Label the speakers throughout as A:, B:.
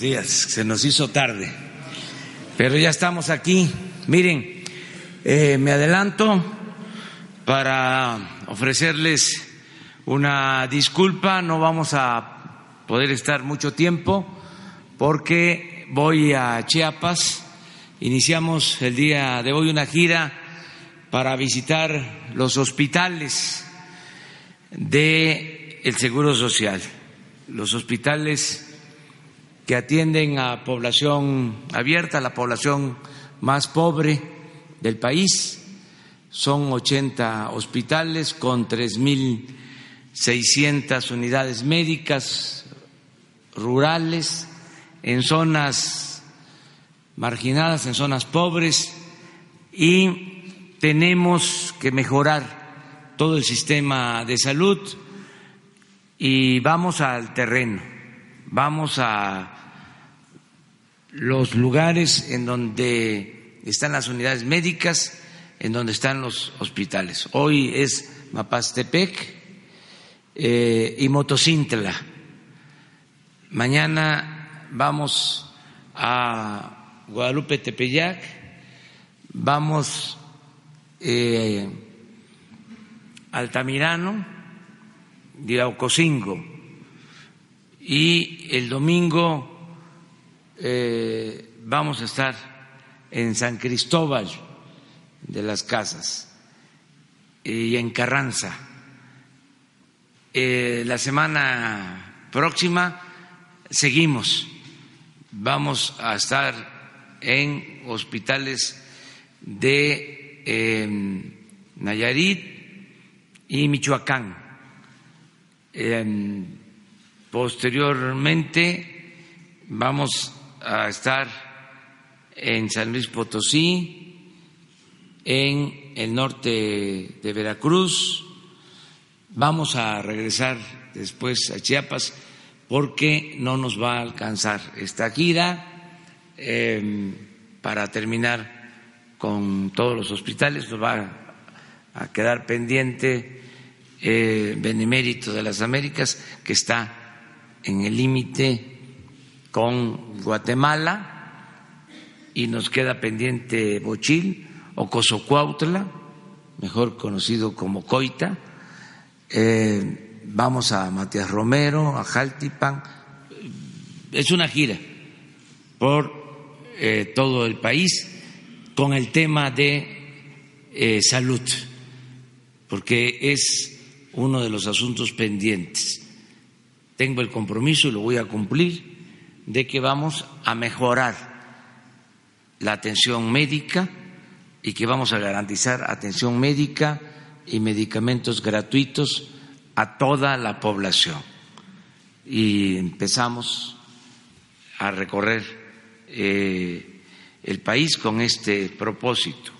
A: días. Se nos hizo tarde, pero ya estamos aquí. Miren, eh, me adelanto para ofrecerles una disculpa. No vamos a poder estar mucho tiempo porque voy a Chiapas. Iniciamos el día de hoy una gira para visitar los hospitales del el Seguro Social, los hospitales que atienden a población abierta, la población más pobre del país. Son 80 hospitales con 3.600 unidades médicas rurales en zonas marginadas, en zonas pobres y tenemos que mejorar todo el sistema de salud y vamos al terreno, vamos a los lugares en donde están las unidades médicas, en donde están los hospitales. Hoy es Mapastepec eh, y Motocintla. Mañana vamos a Guadalupe Tepeyac, vamos eh, Altamirano, Diraucocingo y el domingo eh, vamos a estar en San Cristóbal de las Casas y en Carranza. Eh, la semana próxima seguimos. Vamos a estar en hospitales de em, Nayarit y Michoacán. Em, posteriormente vamos a estar en San Luis Potosí, en el norte de Veracruz, vamos a regresar después a Chiapas porque no nos va a alcanzar esta gira em, para terminar con todos los hospitales, nos va a quedar pendiente eh, Benemérito de las Américas, que está en el límite con Guatemala y nos queda pendiente Bochil o Cozocuautla, mejor conocido como Coita. Eh, vamos a Matías Romero, a Jaltipan. Es una gira por eh, todo el país con el tema de eh, salud, porque es uno de los asuntos pendientes. Tengo el compromiso y lo voy a cumplir de que vamos a mejorar la atención médica y que vamos a garantizar atención médica y medicamentos gratuitos a toda la población. Y empezamos a recorrer eh, el país con este propósito.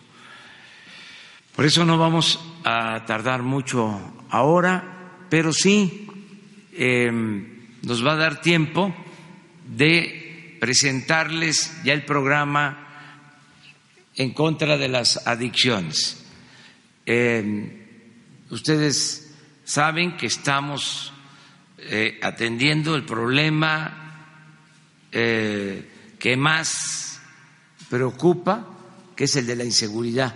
A: Por eso no vamos a tardar mucho ahora, pero sí eh, nos va a dar tiempo de presentarles ya el programa en contra de las adicciones. Eh, ustedes saben que estamos eh, atendiendo el problema eh, que más preocupa, que es el de la inseguridad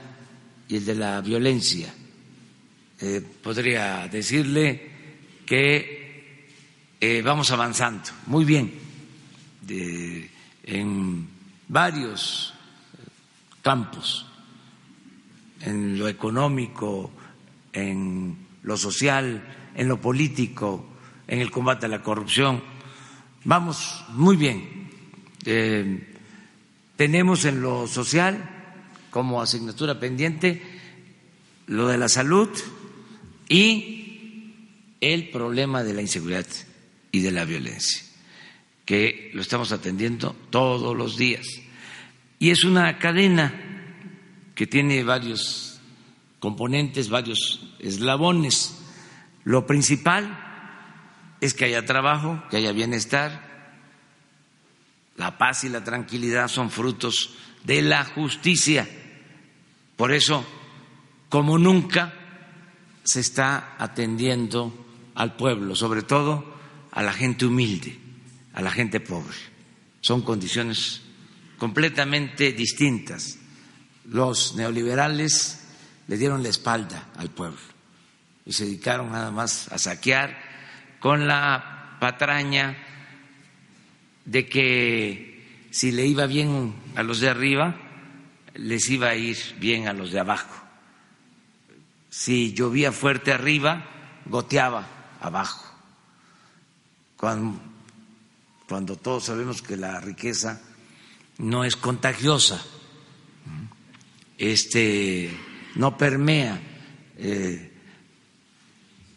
A: y el de la violencia. podría decirle que vamos avanzando muy bien en varios campos, en lo económico, en lo social, en lo político, en el combate a la corrupción. Vamos muy bien. Eh, tenemos en lo social como asignatura pendiente lo de la salud y el problema de la inseguridad y de la violencia que lo estamos atendiendo todos los días. Y es una cadena que tiene varios componentes, varios eslabones. Lo principal es que haya trabajo, que haya bienestar. La paz y la tranquilidad son frutos de la justicia. Por eso, como nunca, se está atendiendo al pueblo, sobre todo a la gente humilde a la gente pobre. son condiciones completamente distintas. Los neoliberales le dieron la espalda al pueblo y se dedicaron nada más a saquear con la patraña de que si le iba bien a los de arriba, les iba a ir bien a los de abajo. Si llovía fuerte arriba, goteaba abajo. Cuando, cuando todos sabemos que la riqueza no es contagiosa, este, no permea. Eh,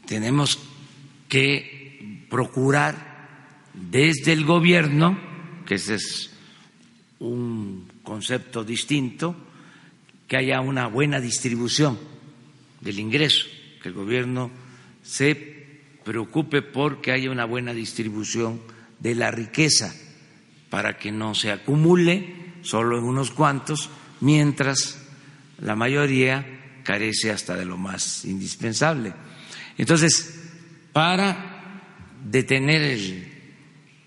A: tenemos que procurar desde el gobierno, que ese es un concepto distinto, que haya una buena distribución del ingreso, que el gobierno se preocupe por que haya una buena distribución de la riqueza para que no se acumule solo en unos cuantos, mientras la mayoría carece hasta de lo más indispensable. Entonces, para detener el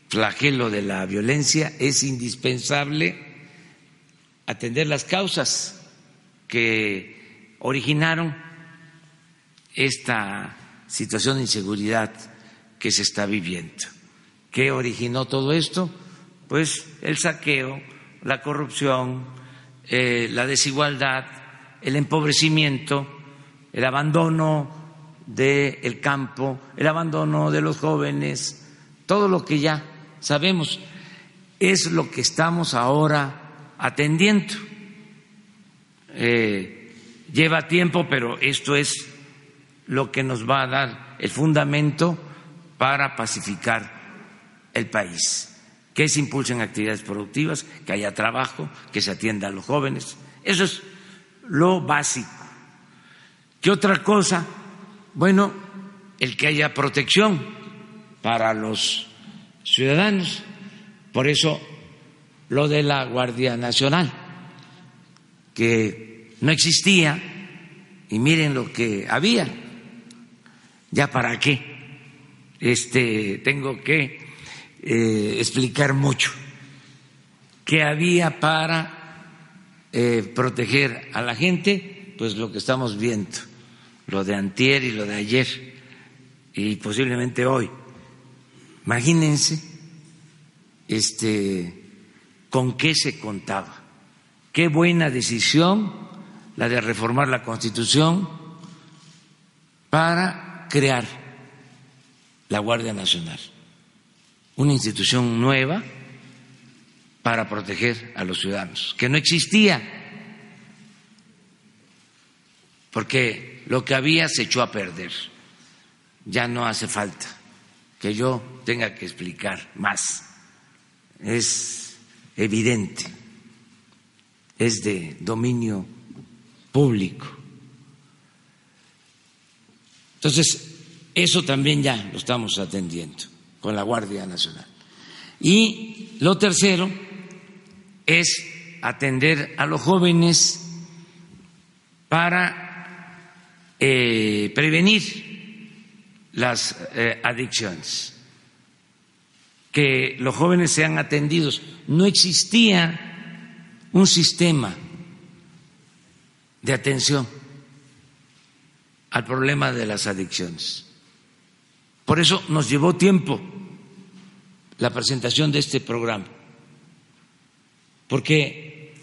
A: flagelo de la violencia es indispensable atender las causas que originaron esta situación de inseguridad que se está viviendo. ¿Qué originó todo esto? Pues el saqueo, la corrupción, eh, la desigualdad, el empobrecimiento, el abandono del campo, el abandono de los jóvenes, todo lo que ya sabemos es lo que estamos ahora atendiendo. Eh, lleva tiempo, pero esto es lo que nos va a dar el fundamento para pacificar el país. Que se impulsen actividades productivas, que haya trabajo, que se atienda a los jóvenes. Eso es lo básico. ¿Qué otra cosa? Bueno, el que haya protección para los ciudadanos. Por eso lo de la Guardia Nacional, que no existía, y miren lo que había. ¿Ya para qué? Este, tengo que eh, explicar mucho. ¿Qué había para eh, proteger a la gente? Pues lo que estamos viendo lo de antier y lo de ayer y posiblemente hoy. Imagínense este con qué se contaba. Qué buena decisión la de reformar la Constitución para crear la Guardia Nacional, una institución nueva para proteger a los ciudadanos, que no existía, porque lo que había se echó a perder. Ya no hace falta que yo tenga que explicar más. Es evidente, es de dominio público. Entonces, eso también ya lo estamos atendiendo con la Guardia Nacional. Y lo tercero es atender a los jóvenes para eh, prevenir las eh, adicciones, que los jóvenes sean atendidos. No existía un sistema de atención al problema de las adicciones. Por eso nos llevó tiempo la presentación de este programa, porque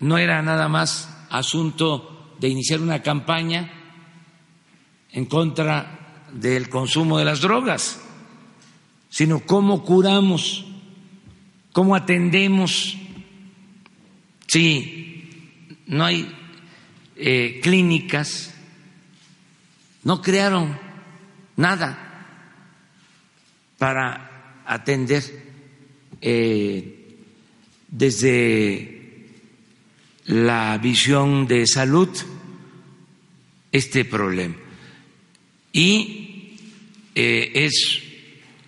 A: no era nada más asunto de iniciar una campaña en contra del consumo de las drogas, sino cómo curamos, cómo atendemos. Si no hay eh, clínicas, no crearon nada para atender eh, desde la visión de salud este problema. Y eh, es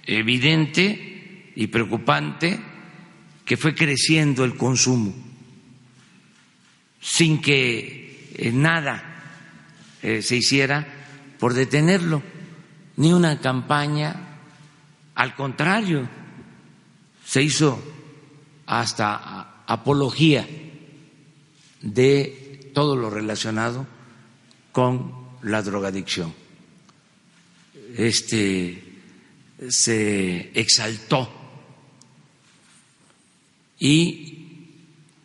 A: evidente y preocupante que fue creciendo el consumo sin que eh, nada se hiciera por detenerlo, ni una campaña, al contrario, se hizo hasta apología de todo lo relacionado con la drogadicción. Este se exaltó y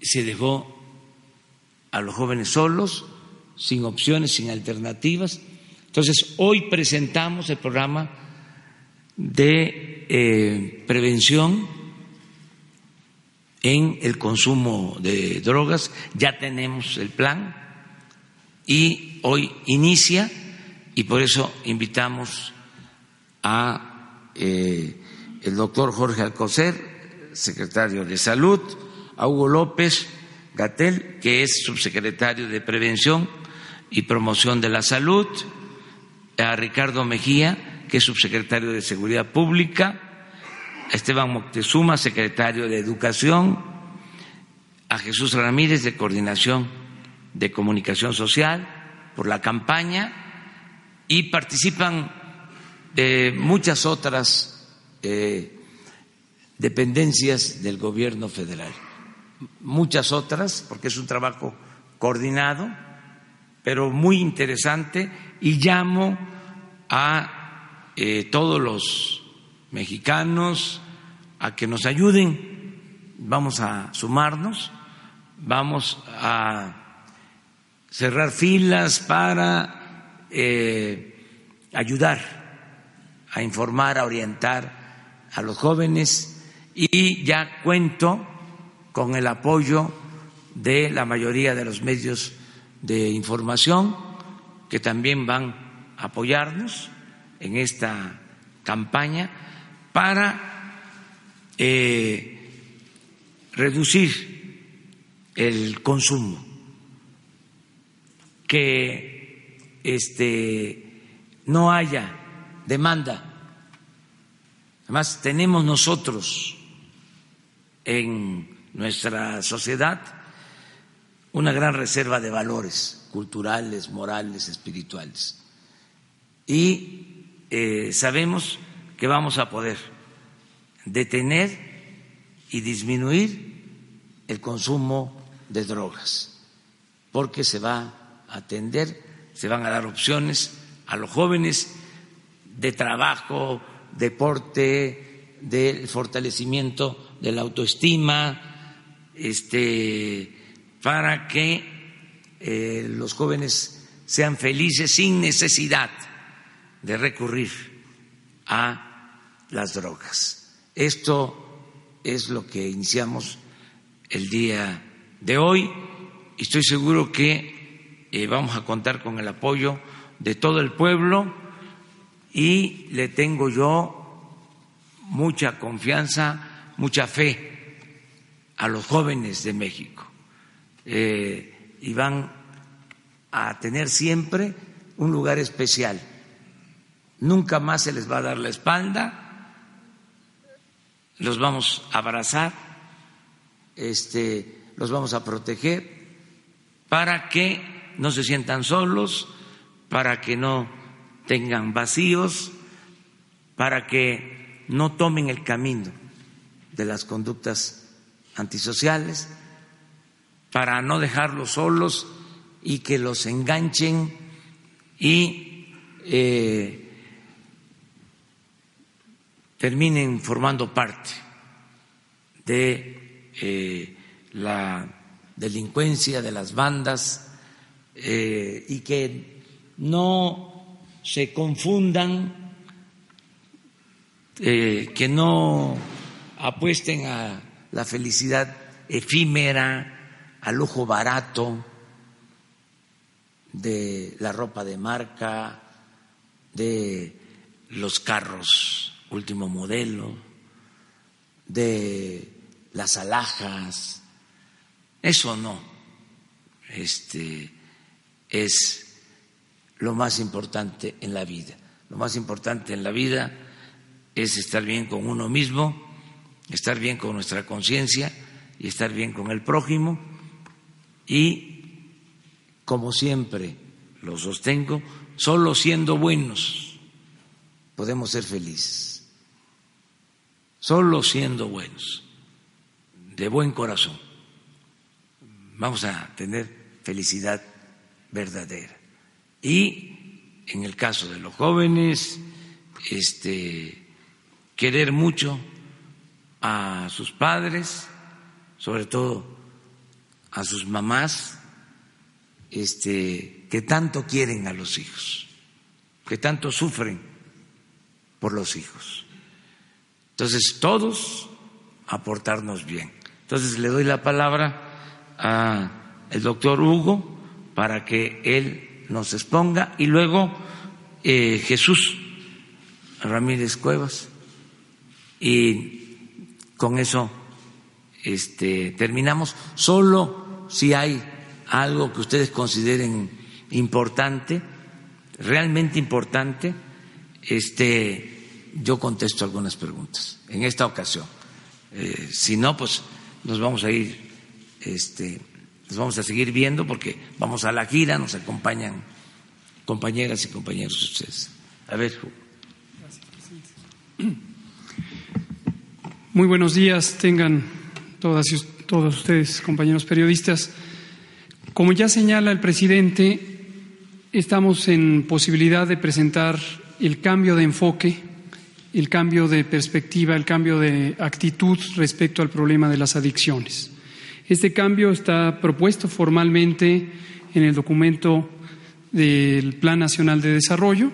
A: se dejó a los jóvenes solos, sin opciones, sin alternativas. Entonces, hoy presentamos el programa de eh, prevención en el consumo de drogas. Ya tenemos el plan y hoy inicia y por eso invitamos a eh, el doctor Jorge Alcocer, secretario de Salud, a Hugo López Gatel, que es subsecretario de Prevención y Promoción de la Salud, a Ricardo Mejía, que es subsecretario de Seguridad Pública, Esteban Moctezuma, secretario de Educación, a Jesús Ramírez de Coordinación de Comunicación Social por la campaña y participan eh, muchas otras eh, dependencias del gobierno federal, muchas otras, porque es un trabajo coordinado, pero muy interesante y llamo a todos los mexicanos a que nos ayuden, vamos a sumarnos, vamos a cerrar filas para eh, ayudar a informar, a orientar a los jóvenes. Y ya cuento con el apoyo de la mayoría de los medios de información que también van a apoyarnos en esta campaña para eh, reducir el consumo, que este, no haya demanda. Además, tenemos nosotros en nuestra sociedad una gran reserva de valores culturales, morales, espirituales. Y eh, sabemos que vamos a poder detener y disminuir el consumo de drogas, porque se va a atender, se van a dar opciones a los jóvenes de trabajo, deporte, del fortalecimiento de la autoestima, este, para que eh, los jóvenes sean felices sin necesidad de recurrir a las drogas. Esto es lo que iniciamos el día de hoy y estoy seguro que eh, vamos a contar con el apoyo de todo el pueblo y le tengo yo mucha confianza, mucha fe a los jóvenes de México eh, y van a tener siempre un lugar especial. Nunca más se les va a dar la espalda. Los vamos a abrazar, este, los vamos a proteger para que no se sientan solos, para que no tengan vacíos, para que no tomen el camino de las conductas antisociales, para no dejarlos solos y que los enganchen y eh, terminen formando parte de eh, la delincuencia, de las bandas, eh, y que no se confundan, eh, que no apuesten a la felicidad efímera, al lujo barato de la ropa de marca, de los carros último modelo, de las alhajas, eso no, este es lo más importante en la vida. Lo más importante en la vida es estar bien con uno mismo, estar bien con nuestra conciencia y estar bien con el prójimo. Y, como siempre lo sostengo, solo siendo buenos podemos ser felices solo siendo buenos. de buen corazón. Vamos a tener felicidad verdadera. Y en el caso de los jóvenes, este, querer mucho a sus padres, sobre todo a sus mamás, este, que tanto quieren a los hijos, que tanto sufren por los hijos. Entonces, todos aportarnos bien. Entonces, le doy la palabra al doctor Hugo para que él nos exponga y luego eh, Jesús Ramírez Cuevas y con eso este, terminamos. Solo si hay algo que ustedes consideren importante, realmente importante, este, yo contesto algunas preguntas en esta ocasión. Eh, si no, pues nos vamos a ir, este, nos vamos a seguir viendo porque vamos a la gira, nos acompañan compañeras y compañeros de ustedes. A ver.
B: Muy buenos días, tengan todas y todos ustedes, compañeros periodistas. Como ya señala el presidente, estamos en posibilidad de presentar el cambio de enfoque, el cambio de perspectiva, el cambio de actitud respecto al problema de las adicciones. Este cambio está propuesto formalmente en el documento del Plan Nacional de Desarrollo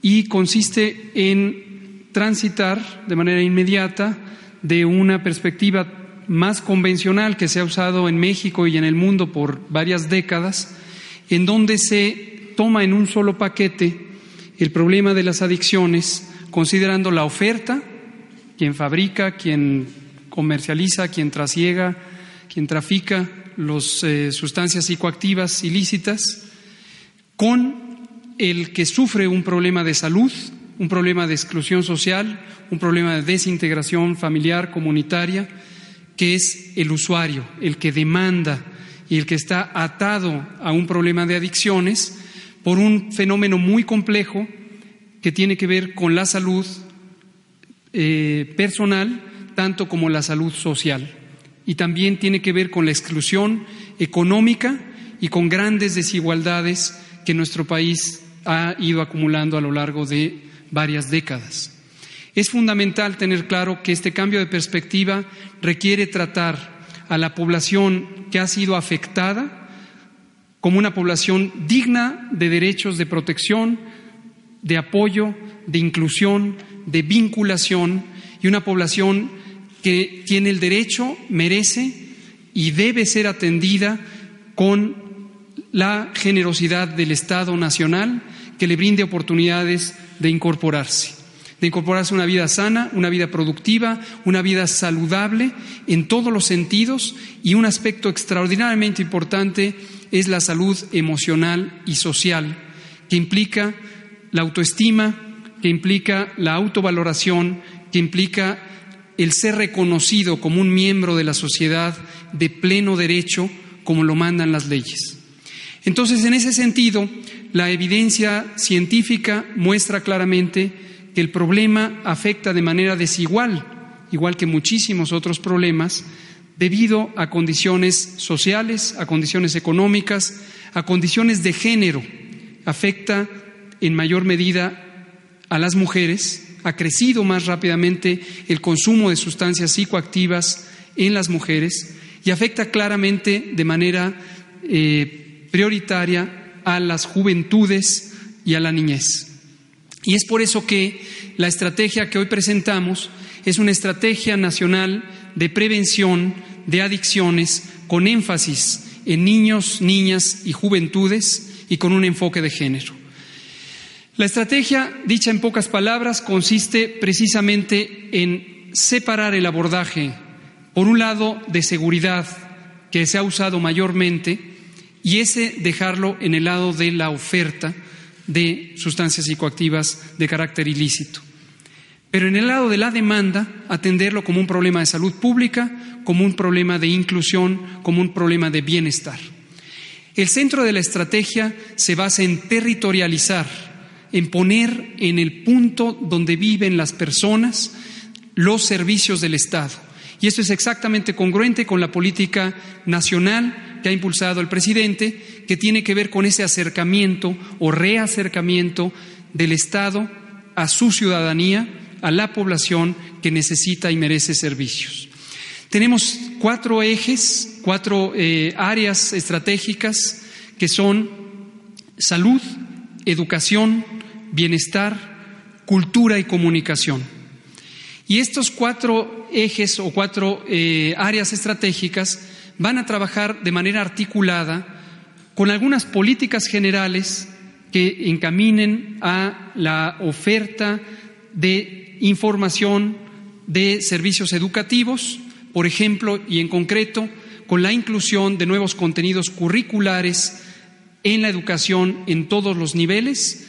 B: y consiste en transitar de manera inmediata de una perspectiva más convencional que se ha usado en México y en el mundo por varias décadas, en donde se toma en un solo paquete el problema de las adicciones, considerando la oferta, quien fabrica, quien comercializa, quien trasiega, quien trafica las eh, sustancias psicoactivas ilícitas, con el que sufre un problema de salud, un problema de exclusión social, un problema de desintegración familiar, comunitaria, que es el usuario, el que demanda y el que está atado a un problema de adicciones por un fenómeno muy complejo que tiene que ver con la salud eh, personal, tanto como la salud social. Y también tiene que ver con la exclusión económica y con grandes desigualdades que nuestro país ha ido acumulando a lo largo de varias décadas. Es fundamental tener claro que este cambio de perspectiva requiere tratar a la población que ha sido afectada como una población digna de derechos de protección, de apoyo, de inclusión, de vinculación y una población que tiene el derecho, merece y debe ser atendida con la generosidad del Estado nacional que le brinde oportunidades de incorporarse, de incorporarse a una vida sana, una vida productiva, una vida saludable en todos los sentidos y un aspecto extraordinariamente importante es la salud emocional y social, que implica la autoestima, que implica la autovaloración, que implica el ser reconocido como un miembro de la sociedad de pleno derecho, como lo mandan las leyes. Entonces, en ese sentido, la evidencia científica muestra claramente que el problema afecta de manera desigual, igual que muchísimos otros problemas, debido a condiciones sociales, a condiciones económicas, a condiciones de género. Afecta en mayor medida a las mujeres, ha crecido más rápidamente el consumo de sustancias psicoactivas en las mujeres y afecta claramente de manera eh, prioritaria a las juventudes y a la niñez. Y es por eso que la estrategia que hoy presentamos es una estrategia nacional de prevención de adicciones con énfasis en niños, niñas y juventudes y con un enfoque de género. La estrategia, dicha en pocas palabras, consiste precisamente en separar el abordaje, por un lado, de seguridad, que se ha usado mayormente, y ese dejarlo en el lado de la oferta de sustancias psicoactivas de carácter ilícito. Pero en el lado de la demanda, atenderlo como un problema de salud pública, como un problema de inclusión, como un problema de bienestar. El centro de la estrategia se basa en territorializar, en poner en el punto donde viven las personas los servicios del Estado Y esto es exactamente congruente con la política nacional que ha impulsado el presidente, que tiene que ver con ese acercamiento o reacercamiento del Estado a su ciudadanía, a la población que necesita y merece servicios. Tenemos cuatro ejes, cuatro eh, áreas estratégicas que son salud, educación, bienestar, cultura y comunicación. Y estos cuatro ejes o cuatro eh, áreas estratégicas van a trabajar de manera articulada con algunas políticas generales que encaminen a la oferta de información de servicios educativos, por ejemplo, y en concreto, con la inclusión de nuevos contenidos curriculares en la educación en todos los niveles,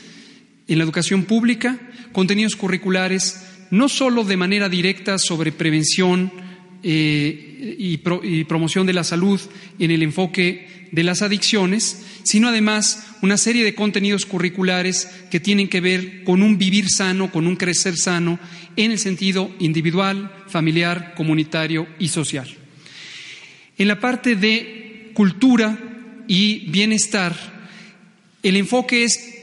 B: en la educación pública, contenidos curriculares no solo de manera directa sobre prevención eh, y, y promoción de la salud en el enfoque de las adicciones, sino además una serie de contenidos curriculares que tienen que ver con un vivir sano, con un crecer sano, en el sentido individual, familiar, comunitario y social. En la parte de cultura y bienestar, el enfoque es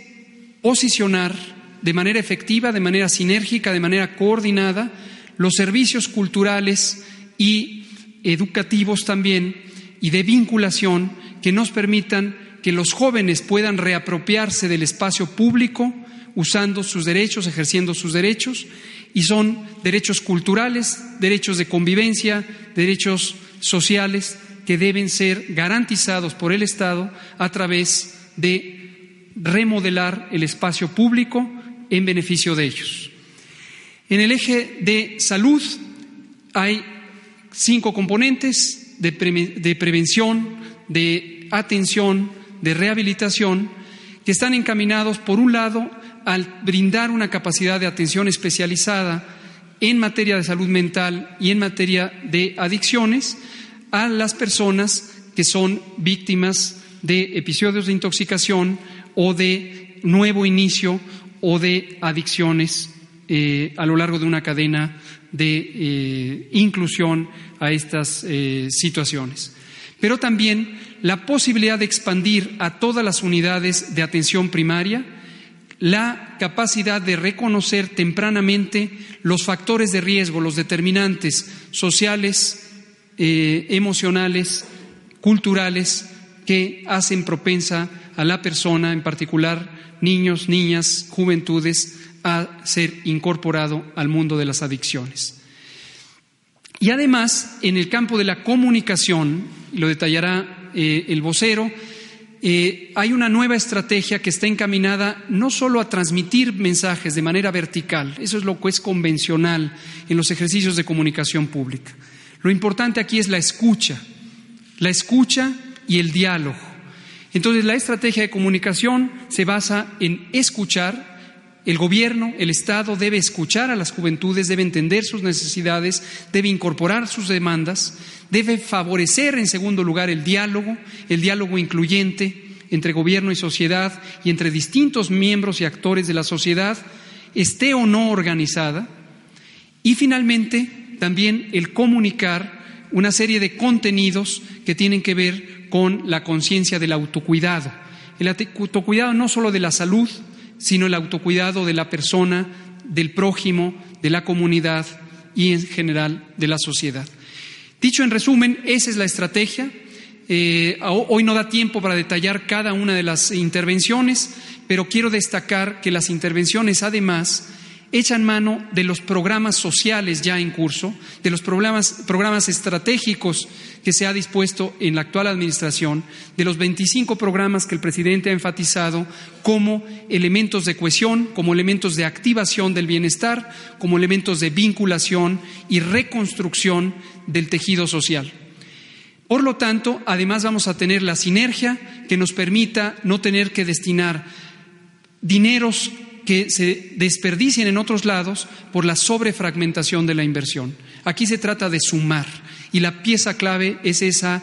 B: posicionar de manera efectiva, de manera sinérgica, de manera coordinada, los servicios culturales y educativos también y de vinculación que nos permitan que los jóvenes puedan reapropiarse del espacio público usando sus derechos, ejerciendo sus derechos, y son derechos culturales, derechos de convivencia, derechos sociales que deben ser garantizados por el Estado a través de remodelar el espacio público en beneficio de ellos. En el eje de salud hay cinco componentes de, prevención, de atención, de rehabilitación, que están encaminados, por un lado, al brindar una capacidad de atención especializada en materia de salud mental y en materia de adicciones a las personas que son víctimas de episodios de intoxicación o de nuevo inicio o de adicciones eh, a lo largo de una cadena de eh, inclusión a estas eh, situaciones. Pero también la posibilidad de expandir a todas las unidades de atención primaria la capacidad de reconocer tempranamente los factores de riesgo, los determinantes sociales, emocionales, culturales que hacen propensa a la persona, en particular niños, niñas, juventudes, a ser incorporado al mundo de las adicciones. Y además, en el campo de la comunicación, lo detallará eh, el vocero, eh, hay una nueva estrategia que está encaminada no solo a transmitir mensajes de manera vertical, eso es lo que es convencional en los ejercicios de comunicación pública. Lo importante aquí es la escucha, la escucha y el diálogo. Entonces, la estrategia de comunicación se basa en escuchar. El gobierno, el Estado debe escuchar a las juventudes, debe entender sus necesidades, debe incorporar sus demandas, debe favorecer, en segundo lugar, el diálogo, el diálogo incluyente entre gobierno y sociedad y entre distintos miembros y actores de la sociedad, esté o no organizada. Y finalmente, también el comunicar una serie de contenidos que tienen que ver con la conciencia del autocuidado. El autocuidado no solo de la salud, sino el autocuidado de la persona, del prójimo, de la comunidad y en general de la sociedad. Dicho en resumen, esa es la estrategia. Eh, hoy no da tiempo para detallar cada una de las intervenciones, pero quiero destacar que las intervenciones además echan mano de los programas sociales ya en curso, de los programas, programas estratégicos que se ha dispuesto en la actual administración, de los 25 programas que el presidente ha enfatizado como elementos de cohesión, como elementos de activación del bienestar, como elementos de vinculación y reconstrucción del tejido social. Por lo tanto, además vamos a tener la sinergia que nos permita no tener que destinar dineros que se desperdicien en otros lados por la sobrefragmentación de la inversión. Aquí se trata de sumar y la pieza clave es esa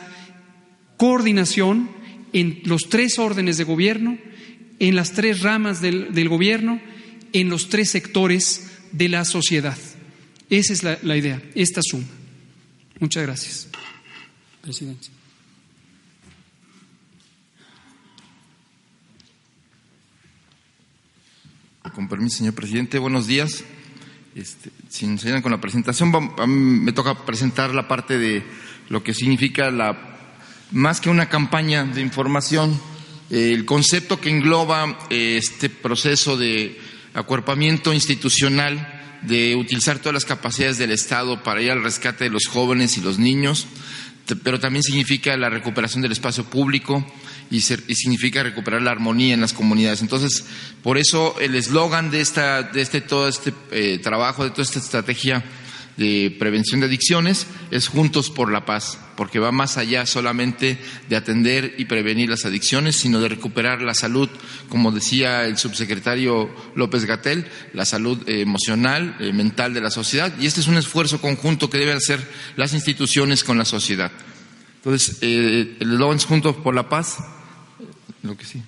B: coordinación en los tres órdenes de gobierno, en las tres ramas del, gobierno, en los tres sectores de la sociedad. Esa es la, la idea, esta suma. Muchas gracias, presidente.
C: Con permiso, señor presidente, buenos días. Este, si nos ayudan con la presentación, me toca presentar la parte de lo que significa la, más que una campaña de información, el concepto que engloba eh, este proceso de acuerpamiento institucional de utilizar todas las capacidades del Estado para ir al rescate de los jóvenes y los niños, pero también significa la recuperación del espacio público y, significa recuperar la armonía en las comunidades. Entonces, por eso el eslogan de, esta, de este, todo este eh, trabajo, de toda esta estrategia de prevención de adicciones es Juntos por la Paz, porque va más allá solamente de atender y prevenir las adicciones, sino de recuperar la salud, como decía el subsecretario López Gatel, la salud emocional, eh, mental de la sociedad, y este es un esfuerzo conjunto que deben hacer las instituciones con la sociedad. Entonces, eh, el eslogan es Juntos por la Paz, lo que sí.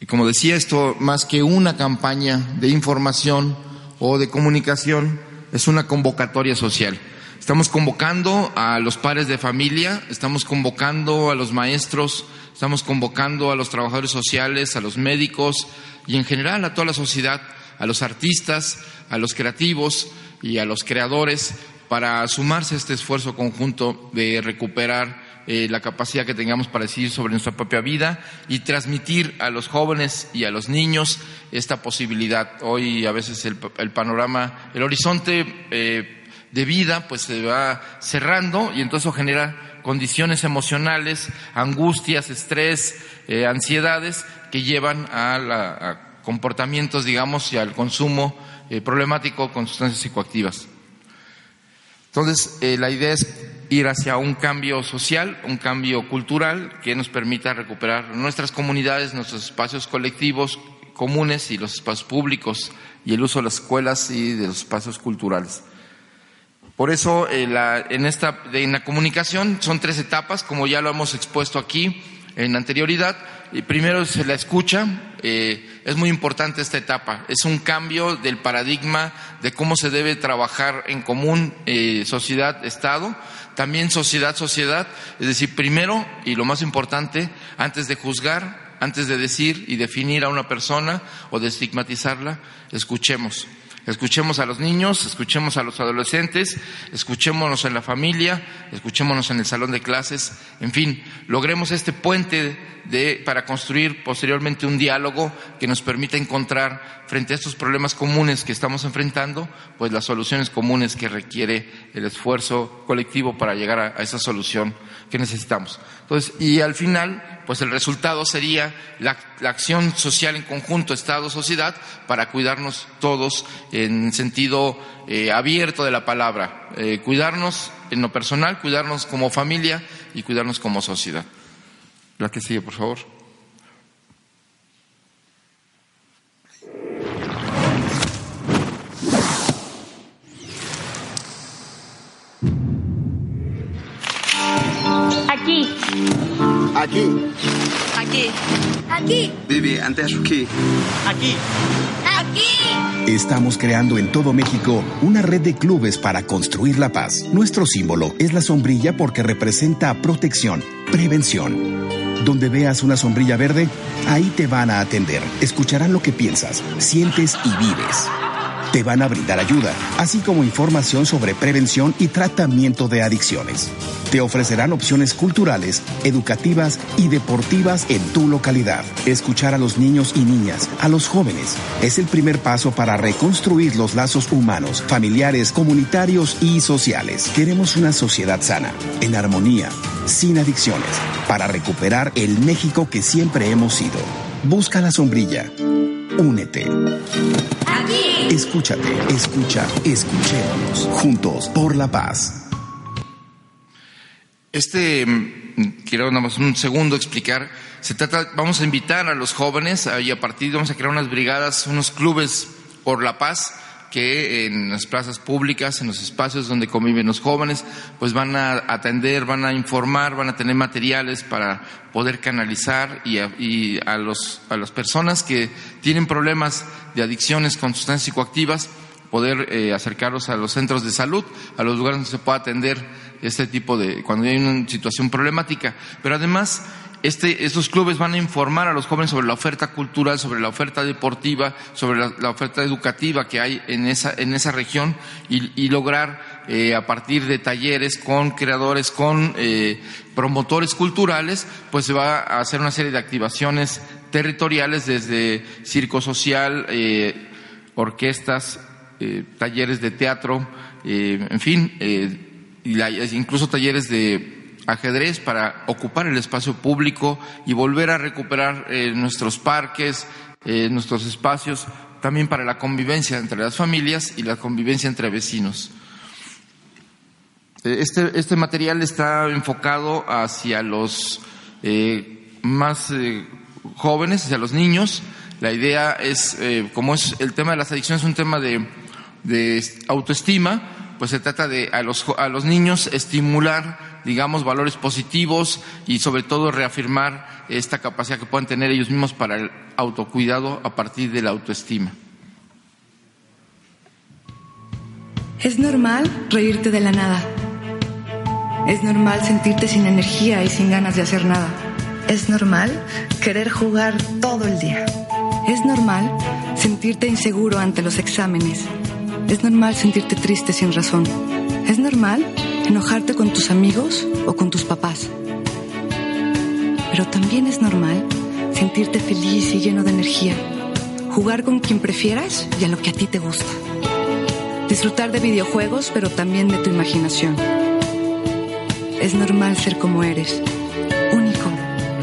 C: Y como decía, esto más que una campaña de información o de comunicación, es una convocatoria social. Estamos convocando a los padres de familia, estamos convocando a los maestros, estamos convocando a los trabajadores sociales, a los médicos y en general a toda la sociedad, a los artistas, a los creativos y a los creadores para sumarse a este esfuerzo conjunto de recuperar eh, la capacidad que tengamos para decidir sobre nuestra propia vida y transmitir a los jóvenes y a los niños esta posibilidad. Hoy a veces el, panorama, el horizonte eh, de vida pues se va cerrando y entonces genera condiciones emocionales, angustias, estrés, eh, ansiedades que llevan a, comportamientos, digamos, y al consumo problemático con sustancias psicoactivas. Entonces, la idea es ir hacia un cambio social, un cambio cultural que nos permita recuperar nuestras comunidades, nuestros espacios colectivos comunes y los espacios públicos y el uso de las escuelas y de los espacios culturales. Por eso, eh, en, esta, en la comunicación son tres etapas, como ya lo hemos expuesto aquí en anterioridad. primero se la escucha, eh, es muy importante esta etapa, es un cambio del paradigma de cómo se debe trabajar en común eh, sociedad-estado también sociedad, sociedad, es decir, primero y lo más importante, antes de juzgar, antes de decir y definir a una persona o de estigmatizarla, escuchemos. Escuchemos a los niños, escuchemos a los adolescentes, escuchémonos en la familia, escuchémonos en el salón de clases, en fin, logremos este puente de, para construir posteriormente un diálogo que nos permita encontrar frente a estos problemas comunes que estamos enfrentando, pues las soluciones comunes que requiere el esfuerzo colectivo para llegar a, esa solución que necesitamos. Entonces, y al final, pues el resultado sería la, acción social en conjunto, Estado, sociedad, para cuidarnos todos en sentido eh, abierto de la palabra, eh, cuidarnos en lo personal, cuidarnos como familia y cuidarnos como sociedad. La que sigue, por favor.
D: Aquí.
E: Aquí.
D: Aquí. Aquí.
E: Vivi, antes aquí.
D: Aquí. Aquí.
F: Estamos creando en todo México una red de clubes para construir la paz. Nuestro símbolo es la sombrilla porque representa protección, prevención. Donde veas una sombrilla verde, ahí te van a atender. Escucharán lo que piensas, sientes y vives te van a brindar ayuda, así como información sobre prevención y tratamiento de adicciones. Te ofrecerán opciones culturales, educativas y deportivas en tu localidad. Escuchar a los niños y niñas, a los jóvenes, es el primer paso para reconstruir los lazos humanos, familiares, comunitarios y sociales. Queremos una sociedad sana, en armonía, sin adicciones, para recuperar el México que siempre hemos sido. Busca la sombrilla. Únete. Escúchate, escucha, escuchemos. Juntos por la paz.
C: Este, mm, quiero nada más un segundo explicar. Se trata, vamos a invitar a los jóvenes y a partir vamos a crear unas brigadas, unos clubes por la paz que en las plazas públicas, en los espacios donde conviven los jóvenes, pues van a atender, van a informar, van a tener materiales para poder canalizar y a, los, a las personas que tienen problemas de adicciones con sustancias psicoactivas, poder eh, acercarlos a los centros de salud, a los lugares donde se pueda atender este tipo de, cuando hay una situación problemática. Pero además, este, estos clubes van a informar a los jóvenes sobre la oferta cultural, sobre la oferta deportiva, sobre la, oferta educativa que hay en esa, en esa región y, lograr eh, a partir de talleres con creadores, con eh, promotores culturales, pues se va a hacer una serie de activaciones territoriales desde circo social, eh, orquestas, talleres de teatro, en fin, incluso talleres de ajedrez para ocupar el espacio público y volver a recuperar eh, nuestros parques, eh, nuestros espacios, también para la convivencia entre las familias y la convivencia entre vecinos. Eh, este, este material está enfocado hacia los más jóvenes, hacia los niños. La idea es, como es el tema de las adicciones, es un tema de, de autoestima, pues se trata de a los, a los niños estimular, digamos, valores positivos y sobre todo reafirmar esta capacidad que puedan tener ellos mismos para el autocuidado a partir de la autoestima.
G: Es normal reírte de la nada. Es normal sentirte sin energía y sin ganas de hacer nada. Es normal querer jugar todo el día. Es normal sentirte inseguro ante los exámenes es normal sentirte triste sin razón. Es normal enojarte con tus amigos o con tus papás. Pero también es normal sentirte feliz y lleno de energía. Jugar con quien prefieras y a lo que a ti te gusta. Disfrutar de videojuegos, pero también de tu imaginación. Es normal ser como eres, único,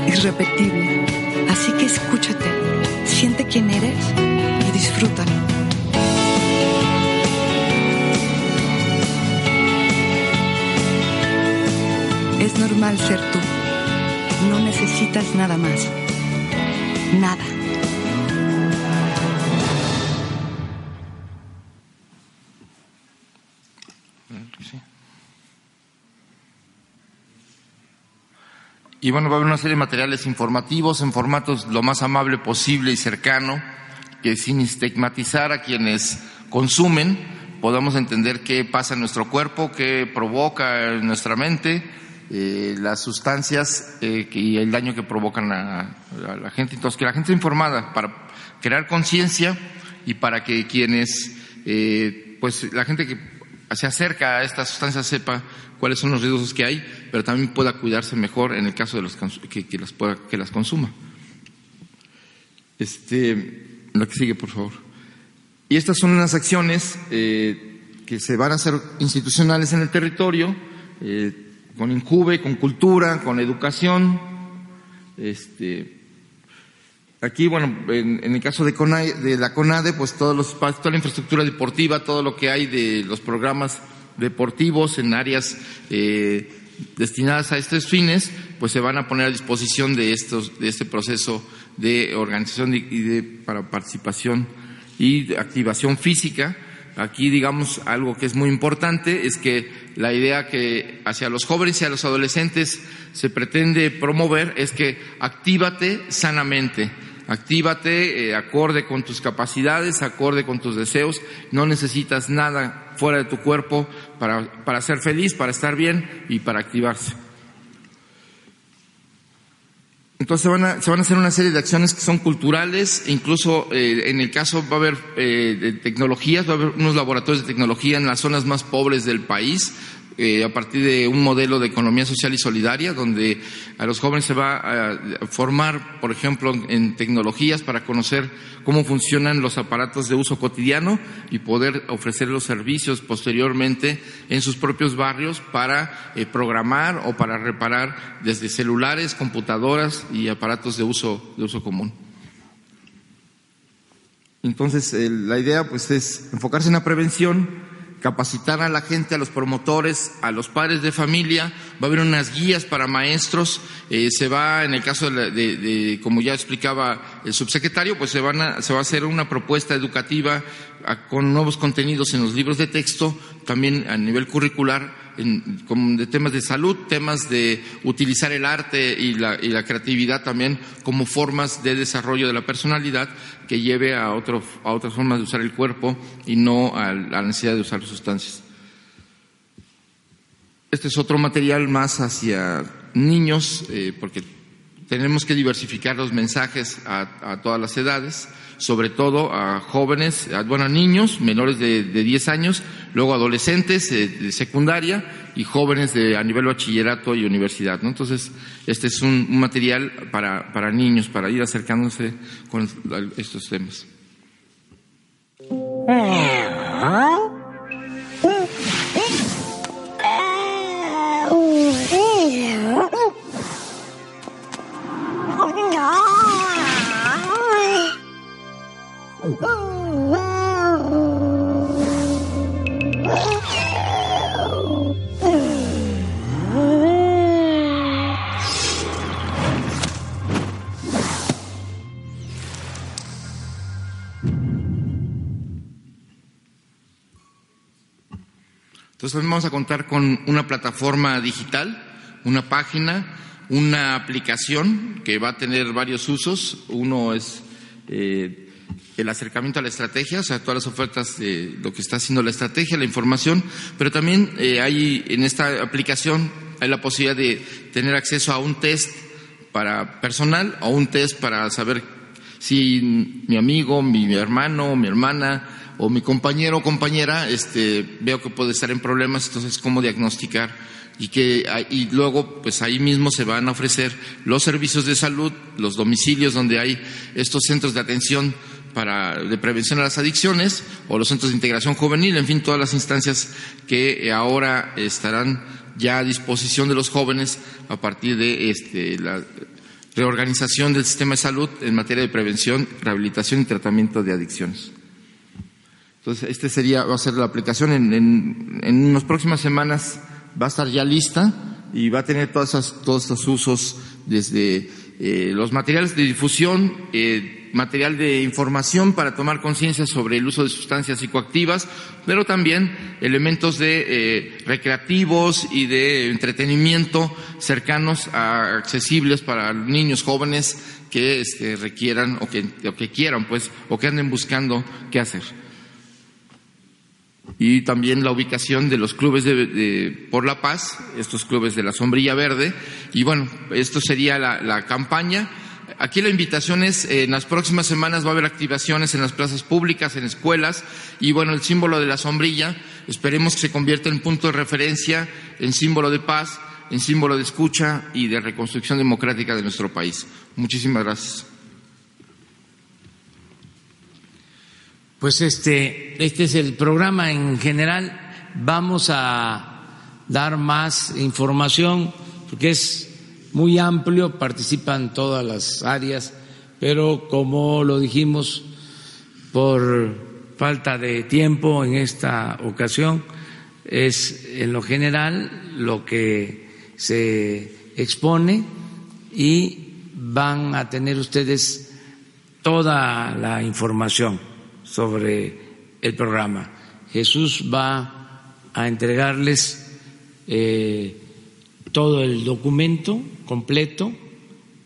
G: irrepetible. Así que escúchate, siente quién eres y disfrútalo. Es normal ser tú. No necesitas nada más. Nada.
C: Y bueno, va a haber una serie de materiales informativos en formatos lo más amable posible y cercano, que sin estigmatizar a quienes consumen, podamos entender qué pasa en nuestro cuerpo, qué provoca en nuestra mente, eh, las sustancias eh, y el daño que provocan a, la gente. Entonces, que la gente informada para crear conciencia y para que quienes, eh, pues la gente que se acerca a estas sustancias sepa cuáles son los riesgos que hay, pero también pueda cuidarse mejor en el caso de los que, las, pueda, que las consuma. Este, lo que sigue, por favor. Y estas son unas acciones que se van a hacer institucionales en el territorio. Eh, con Injuve, con cultura, con educación. Este, aquí, bueno, en, el caso de, de, la CONADE, pues todos los toda la infraestructura deportiva, todo lo que hay de los programas deportivos en áreas eh, destinadas a estos fines, pues se van a poner a disposición de estos, de este proceso de organización y de, para participación y activación física Aquí, digamos, algo que es muy importante es que la idea que hacia los jóvenes y a los adolescentes se pretende promover es que actívate sanamente, actívate eh, acorde con tus capacidades, acorde con tus deseos, no necesitas nada fuera de tu cuerpo para, para ser feliz, para estar bien y para activarse. Entonces se van, a, se van a hacer una serie de acciones que son culturales, incluso eh, en el caso va a haber eh, de tecnologías, va a haber unos laboratorios de tecnología en las zonas más pobres del país, eh, a partir de un modelo de economía social y solidaria, donde a los jóvenes se va a formar, por ejemplo, en tecnologías para conocer cómo funcionan los aparatos de uso cotidiano y poder ofrecer los servicios posteriormente en sus propios barrios para eh, programar o para reparar desde celulares, computadoras y aparatos de uso, de uso común. Entonces, la idea pues es enfocarse en la prevención, capacitar a la gente, a los promotores, a los padres de familia, va a haber unas guías para maestros, eh, se va, en el caso de, como ya explicaba el subsecretario, pues se, van a, se va a hacer una propuesta educativa con nuevos contenidos en los libros de texto, también a nivel curricular, de temas de salud, temas de utilizar el arte y la, y la, creatividad también como formas de desarrollo de la personalidad que lleve a, otro, a otras formas de usar el cuerpo y no a la necesidad de usar sustancias. Este es otro material más hacia niños, eh, porque tenemos que diversificar los mensajes a, todas las edades, sobre todo a jóvenes, bueno, a niños menores de, de 10 años, luego adolescentes eh, de secundaria y jóvenes de, a nivel bachillerato y universidad. Entonces, este es un, material para, para, niños, para ir acercándose con estos temas. Entonces vamos a contar con una plataforma digital, una página, una aplicación que va a tener varios usos. Uno es eh, el acercamiento a la estrategia, o sea, todas las ofertas de lo que está haciendo la estrategia, la información, pero también eh, hay en esta aplicación hay la posibilidad de tener acceso a un test para personal o un test para saber si mi amigo, mi hermano, mi hermana o mi compañero o compañera este, veo que puede estar en problemas, entonces cómo diagnosticar y que y luego pues ahí mismo se van a ofrecer los servicios de salud, los domicilios donde hay estos centros de atención para de prevención a las adicciones o los centros de integración juvenil, en fin, todas las instancias que ahora estarán ya a disposición de los jóvenes a partir de este, la reorganización del sistema de salud en materia de prevención, rehabilitación y tratamiento de adicciones. Entonces, este sería, va a ser la aplicación en, en, unas próximas semanas va a estar ya lista y va a tener todas todos estos usos desde eh, los materiales de difusión, eh, material de información para tomar conciencia sobre el uso de sustancias psicoactivas, pero también elementos de eh, recreativos y de entretenimiento cercanos a accesibles para niños jóvenes que este, requieran o que, o que quieran, pues, o que anden buscando qué hacer y también la ubicación de los clubes de, por la paz, estos clubes de la sombrilla verde. Y bueno, esto sería la, campaña. Aquí la invitación es, en las próximas semanas va a haber activaciones en las plazas públicas, en escuelas, y bueno, el símbolo de la sombrilla, esperemos que se convierta en punto de referencia, en símbolo de paz, en símbolo de escucha y de reconstrucción democrática de nuestro país. Muchísimas gracias.
A: Pues este, este es el programa en general. Vamos a dar más información porque es muy amplio, participan todas las áreas, pero como lo dijimos, por falta de tiempo en esta ocasión, es en lo general lo que se expone y van a tener ustedes toda la información sobre el programa. Jesús va a entregarles eh, todo el documento completo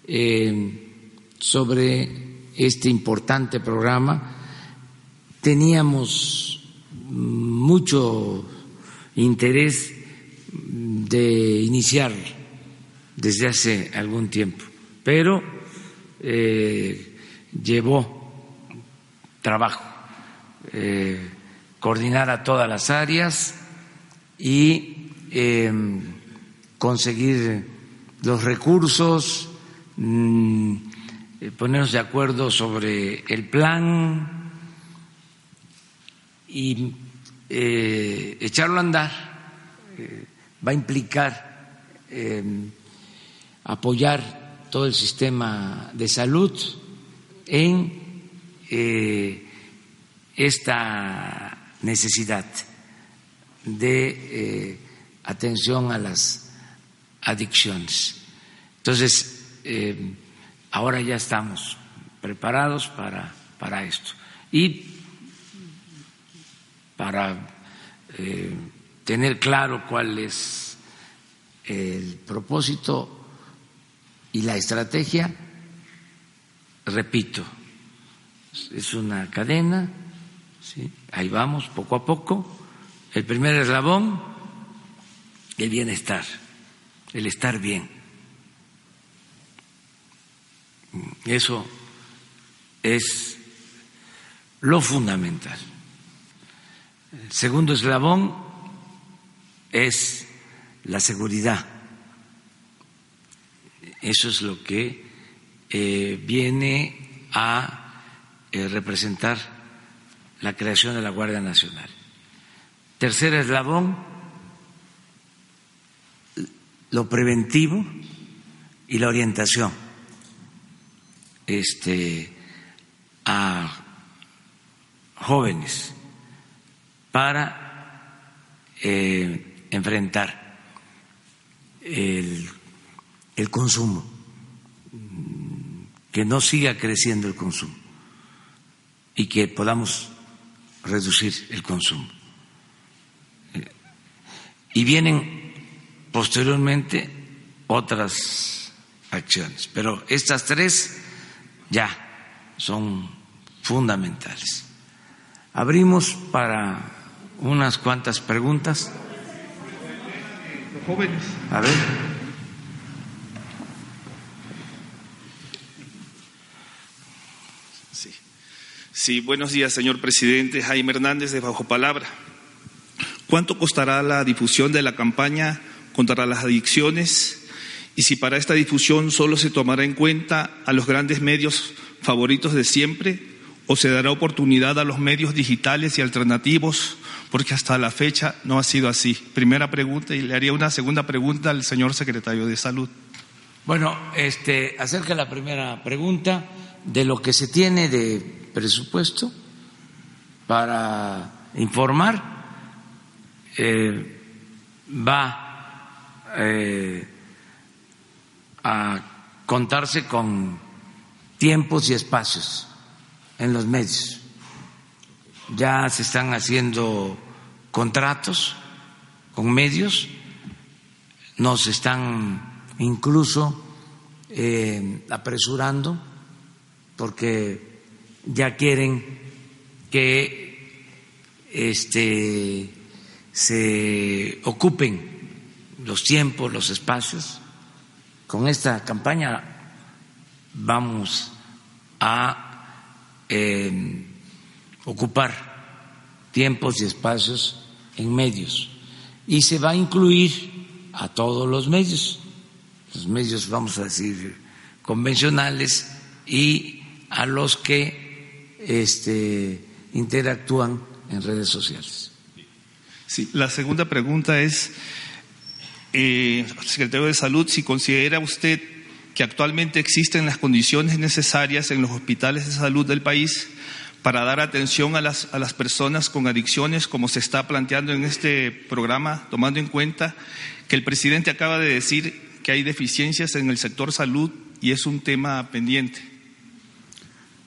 A: eh, sobre este importante programa. Teníamos mucho interés de iniciar desde hace algún tiempo, pero eh, llevó trabajo eh, coordinar a todas las áreas y eh, conseguir los recursos, mm, eh, ponernos de acuerdo sobre el plan y echarlo a andar. Va a implicar apoyar todo el sistema de salud en esta necesidad de eh, atención a las adicciones. Entonces, eh, ahora ya estamos preparados para, para esto. Y para eh, tener claro cuál es el propósito y la estrategia, repito, es una cadena, ahí vamos poco a poco. El primer eslabón, el bienestar, el estar bien. Eso es lo fundamental. El segundo eslabón es la seguridad. Eso es lo que eh, viene a eh, representar la creación de la Guardia Nacional. Tercer eslabón, lo preventivo y la orientación este, a jóvenes para eh, enfrentar el, el consumo, que no siga creciendo el consumo y que podamos reducir el consumo. Y vienen posteriormente otras acciones, pero estas tres ya son fundamentales. Abrimos para unas cuantas preguntas.
B: Jóvenes.
A: A ver.
H: Sí. sí, buenos días, señor presidente. Jaime Hernández de Bajo Palabra. ¿Cuánto costará la difusión de la campaña contra las adicciones? Y si para esta difusión solo se tomará en cuenta a los grandes medios favoritos de siempre, o se dará oportunidad a los medios digitales y alternativos porque hasta la fecha no ha sido así. Primera pregunta y le haría una segunda pregunta al señor secretario de Salud.
A: Bueno, este, acerca la primera pregunta, de lo que se tiene de presupuesto para informar, eh, va eh, a contarse con tiempos y espacios en los medios. Ya se están haciendo contratos con medios, nos están incluso eh, apresurando porque ya quieren que este, se ocupen los tiempos, los espacios. Con esta campaña vamos a eh, ocupar tiempos y espacios en medios. Y se va a incluir a todos los medios, los medios, vamos a decir, convencionales y a los que este, interactúan en redes sociales.
H: Sí, la segunda pregunta es, eh, secretario de Salud, si considera usted que actualmente existen las condiciones necesarias en los hospitales de salud del país para dar atención a las, a las personas con adicciones, como se está planteando en este programa, tomando en cuenta que el presidente acaba de decir que hay deficiencias en el sector salud y es un tema pendiente.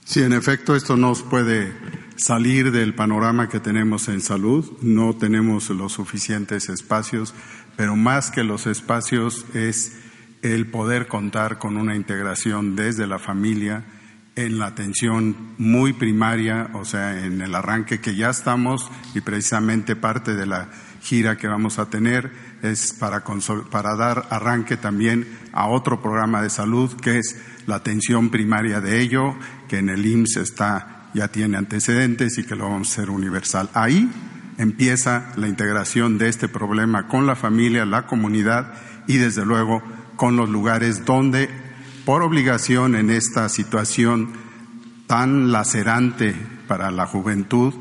I: Sí, en efecto, esto nos puede salir del panorama que tenemos en salud. No tenemos los suficientes espacios, pero más que los espacios es el poder contar con una integración desde la familia, en la atención muy primaria, o sea, en el arranque que ya estamos y precisamente parte de la gira que vamos a tener es para, para dar arranque también a otro programa de salud que es la atención primaria de ello, que en el IMSS está, ya tiene antecedentes y que lo vamos a hacer universal. Ahí empieza la integración de este problema con la familia, la comunidad y desde luego con los lugares donde por obligación en esta situación tan lacerante para la juventud,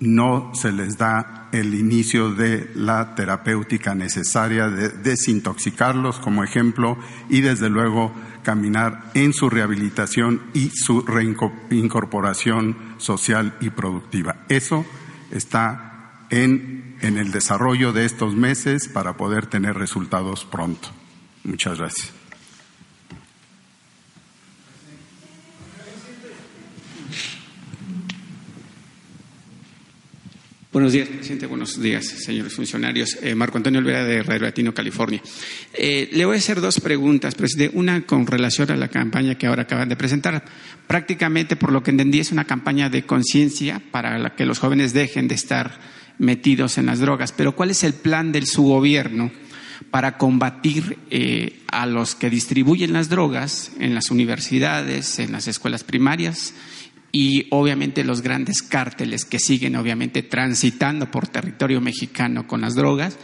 I: no se les da el inicio de la terapéutica necesaria de desintoxicarlos como ejemplo y desde luego caminar en su rehabilitación y su reincorporación social y productiva. Eso está en, en el desarrollo de estos meses para poder tener resultados pronto. Muchas gracias.
J: Buenos días, presidente. Buenos días, señores funcionarios. Eh, Marco Antonio Olvera de Radio Latino, California. Eh, le voy a hacer dos preguntas, presidente. Una con relación a la campaña que ahora acaban de presentar. Prácticamente, por lo que entendí, es una campaña de conciencia para la que los jóvenes dejen de estar metidos en las drogas. Pero ¿cuál es el plan de su gobierno para combatir eh, a los que distribuyen las drogas en las universidades, en las escuelas primarias? y obviamente los grandes cárteles que siguen obviamente transitando por territorio mexicano con las drogas,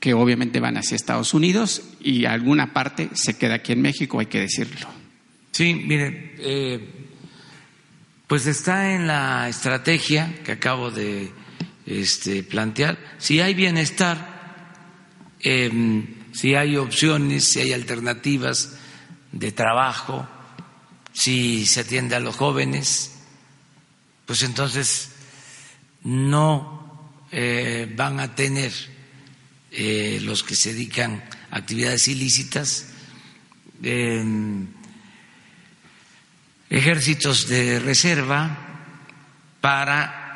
J: que obviamente van hacia Estados Unidos y alguna parte se queda aquí en México, hay que decirlo.
A: Sí, mire, eh, pues está en la estrategia que acabo de este, plantear. Si hay bienestar, em, si hay opciones, si hay alternativas de trabajo, si se atiende a los jóvenes, pues entonces no eh, van a tener eh, los que se dedican a actividades ilícitas ejércitos de reserva para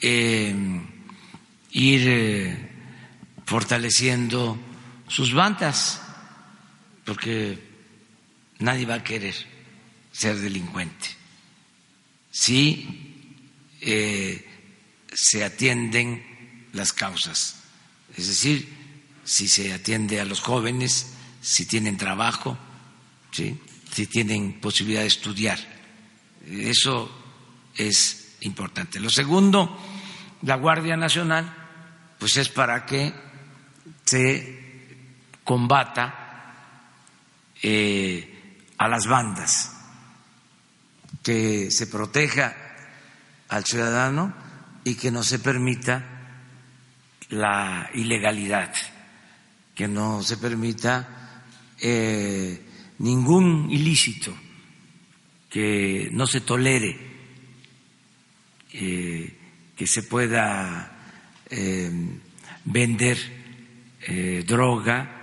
A: eh, ir fortaleciendo sus bandas, porque nadie va a querer ser delincuente. Si eh, se atienden las causas, es decir, si se atiende a los jóvenes, si tienen trabajo, si tienen posibilidad de estudiar. Eso es importante. Lo segundo, la Guardia Nacional, pues es para que se combata eh, a las bandas que se proteja al ciudadano y que no se permita la ilegalidad, que no se permita eh, ningún ilícito, que no se tolere eh, que se pueda eh, vender droga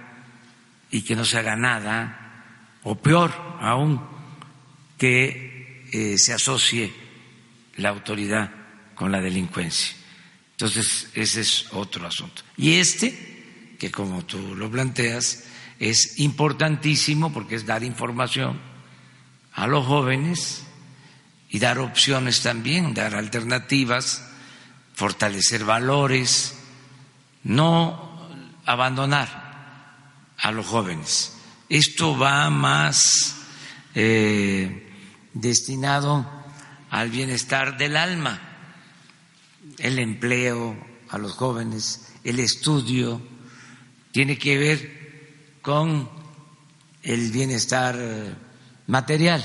A: y que no se haga nada, o peor aún, que eh, se asocie la autoridad con la delincuencia. Entonces, ese es otro asunto. Y este, que como tú lo planteas, es importantísimo porque es dar información a los jóvenes y dar opciones también, dar alternativas, fortalecer valores, no abandonar a los jóvenes. Esto va más eh, destinado al bienestar del alma, el empleo a los jóvenes, el estudio, tiene que ver con el bienestar material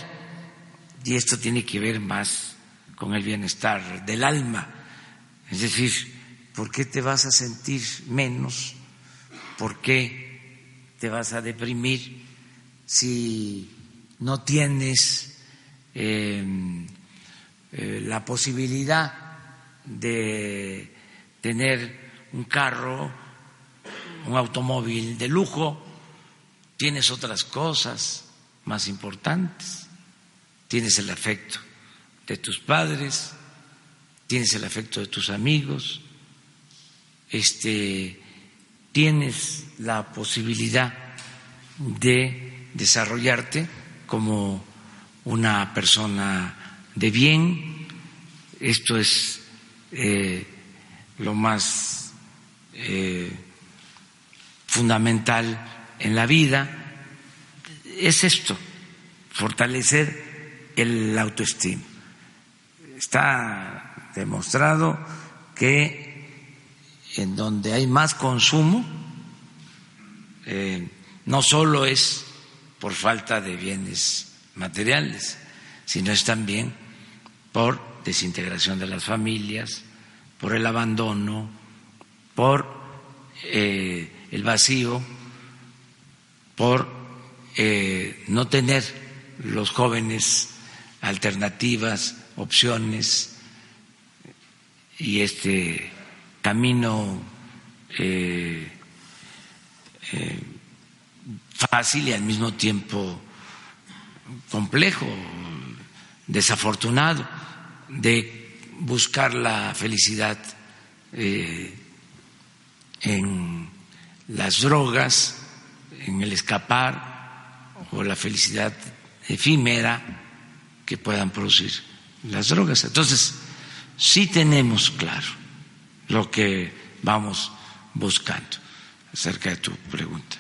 A: y esto tiene que ver más con el bienestar del alma. Es decir, ¿por qué te vas a sentir menos? ¿Por qué te vas a deprimir si no tienes eh, eh, la posibilidad de tener un carro, un automóvil de lujo, tienes otras cosas más importantes, tienes el afecto de tus padres, tienes el afecto de tus amigos, este, tienes la posibilidad de desarrollarte como una persona de bien. Esto es eh, lo más eh, fundamental en la vida. Es esto, fortalecer el autoestima. Está demostrado que en donde hay más consumo, eh, no solo es por falta de bienes materiales, sino es también por desintegración de las familias, por el abandono, por eh, el vacío, por eh, no tener los jóvenes alternativas, opciones y este camino eh, fácil y al mismo tiempo complejo, desafortunado, de buscar la felicidad eh, en las drogas, en el escapar o la felicidad efímera que puedan producir las drogas. Entonces, sí tenemos claro lo que vamos buscando acerca de tu pregunta.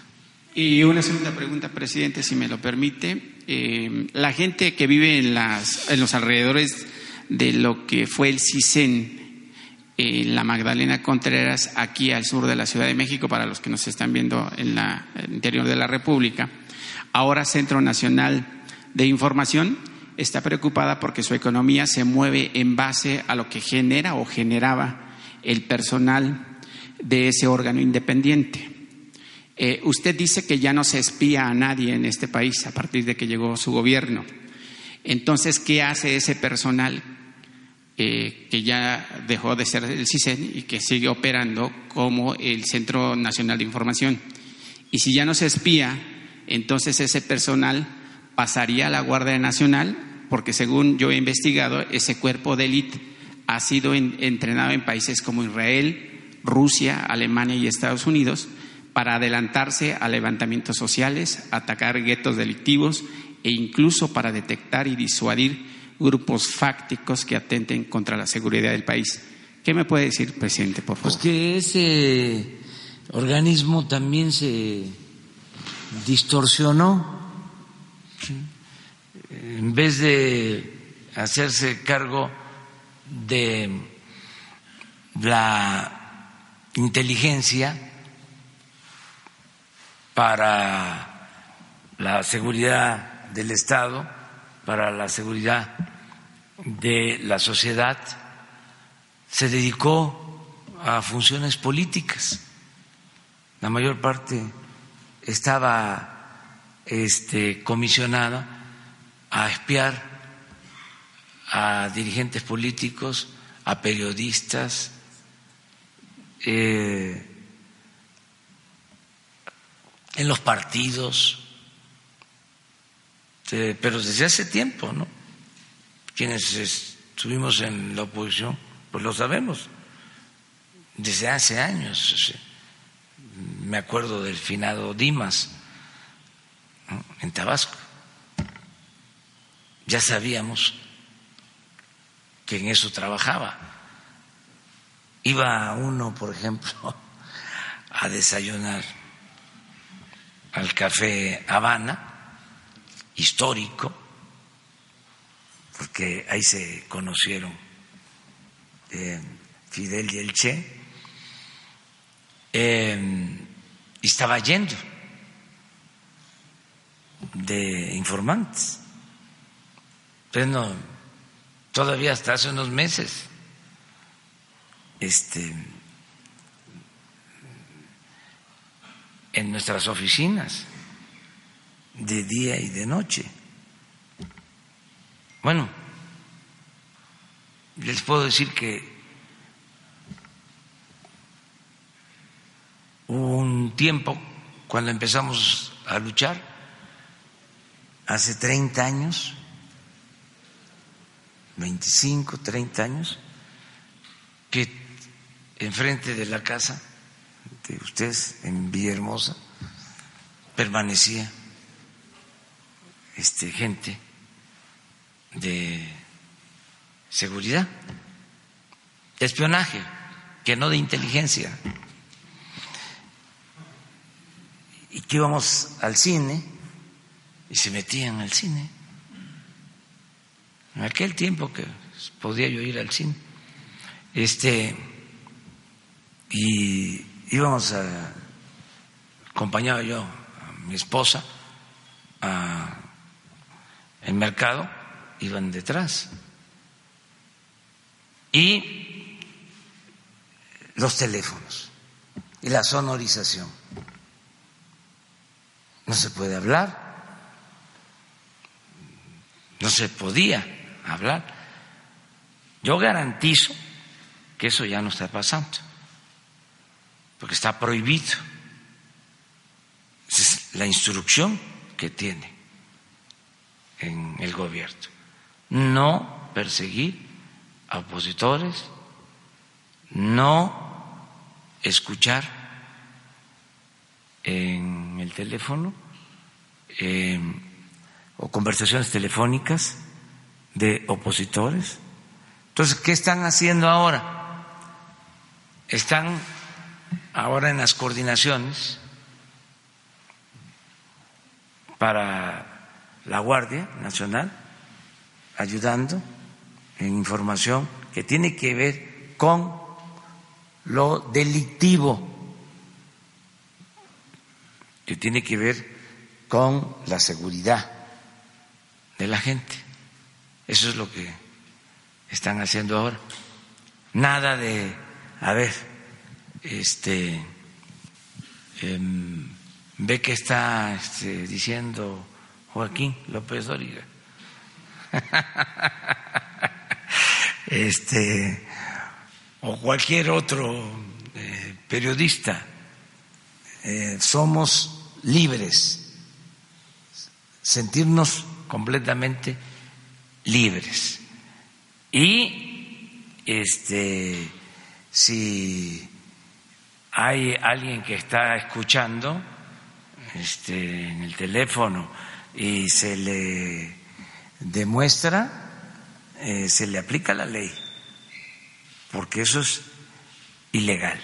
J: Y una segunda pregunta, presidente, si me lo permite. Eh, la gente que vive en, las, en los alrededores de lo que fue el CISEN en la Magdalena Contreras, aquí al sur de la Ciudad de México, para los que nos están viendo en la, el interior de la República, ahora Centro Nacional de Información, está preocupada porque su economía se mueve en base a lo que genera o generaba el personal de ese órgano independiente. Eh, usted dice que ya no se espía a nadie en este país a partir de que llegó su gobierno. Entonces, ¿qué hace ese personal eh, que ya dejó de ser el CISEN y que sigue operando como el Centro Nacional de Información? Y si ya no se espía, entonces ese personal pasaría a la Guardia Nacional, porque según yo he investigado, ese cuerpo de élite ha sido entrenado en países como Israel, Rusia, Alemania y Estados Unidos para adelantarse a levantamientos sociales, atacar guetos delictivos e incluso para detectar y disuadir grupos fácticos que atenten contra la seguridad del país. ¿Qué me puede decir, presidente, por favor?
A: Pues que ese organismo también se distorsionó. En vez de hacerse cargo de la inteligencia, para la seguridad del Estado, para la seguridad de la sociedad, se dedicó a funciones políticas. La mayor parte estaba este, comisionada a espiar a dirigentes políticos, a periodistas, eh, en los partidos, pero desde hace tiempo, ¿no? Quienes estuvimos en la oposición, pues lo sabemos, desde hace años. Me acuerdo del finado Dimas en Tabasco. Ya sabíamos que en eso trabajaba. Iba uno, por ejemplo, a desayunar al Café Habana, histórico, porque ahí se conocieron eh, Fidel y el Che, eh, y estaba yendo de informantes. Pero no, todavía hasta hace unos meses, este, en nuestras oficinas de día y de noche. Bueno, les puedo decir que hubo un tiempo cuando empezamos a luchar, hace 30 años, 25, 30 años, que enfrente de la casa de ustedes en Villahermosa permanecía este, gente de seguridad, espionaje, que no de inteligencia. Y que íbamos al cine y se metían al cine. En aquel tiempo que podía yo ir al cine. Este, y íbamos a, acompañaba yo a mi esposa a el mercado, iban detrás. Y los teléfonos y la sonorización. No se puede hablar, no se podía hablar. Yo garantizo que eso ya no está pasando porque está prohibido. Esa es la instrucción que tiene en el gobierno. No perseguir a opositores, no escuchar en el teléfono eh, o conversaciones telefónicas de opositores. Entonces, ¿qué están haciendo ahora? Están ahora en las coordinaciones para la Guardia Nacional, ayudando en información que tiene que ver con lo delictivo, que tiene que ver con la seguridad de la gente. Eso es lo que están haciendo ahora. Nada de, a ver, este, em, ve que está este, diciendo Joaquín López Dóriga. este, o cualquier otro eh, periodista. Eh, somos libres, sentirnos completamente libres. Y este, si hay alguien que está escuchando este, en el teléfono y se le demuestra, eh, se le aplica la ley, porque eso es ilegal.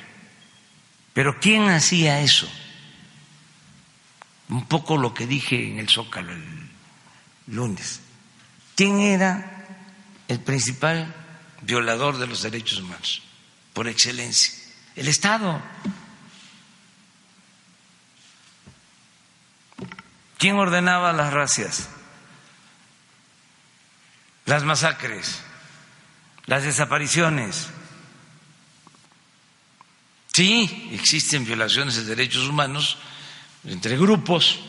A: Pero ¿quién hacía eso? Un poco lo que dije en el Zócalo el lunes. ¿Quién era el principal violador de los derechos humanos? Por excelencia. El Estado. ¿Quién ordenaba las racias? Las masacres, las desapariciones. Sí, existen violaciones de derechos humanos entre grupos,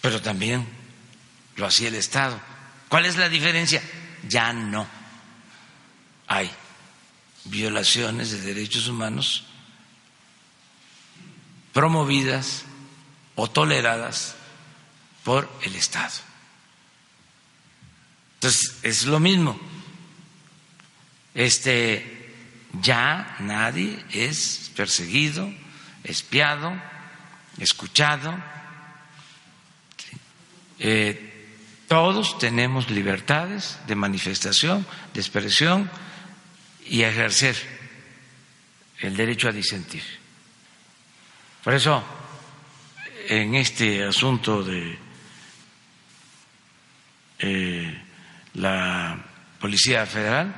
A: pero también lo hacía el Estado. ¿Cuál es la diferencia? Ya no hay violaciones de derechos humanos promovidas o toleradas por el Estado. Entonces, es lo mismo. Este ya nadie es perseguido, espiado, escuchado. Eh, todos tenemos libertades de manifestación, de expresión y ejercer el derecho a disentir. Por eso, en este asunto de eh, la Policía Federal,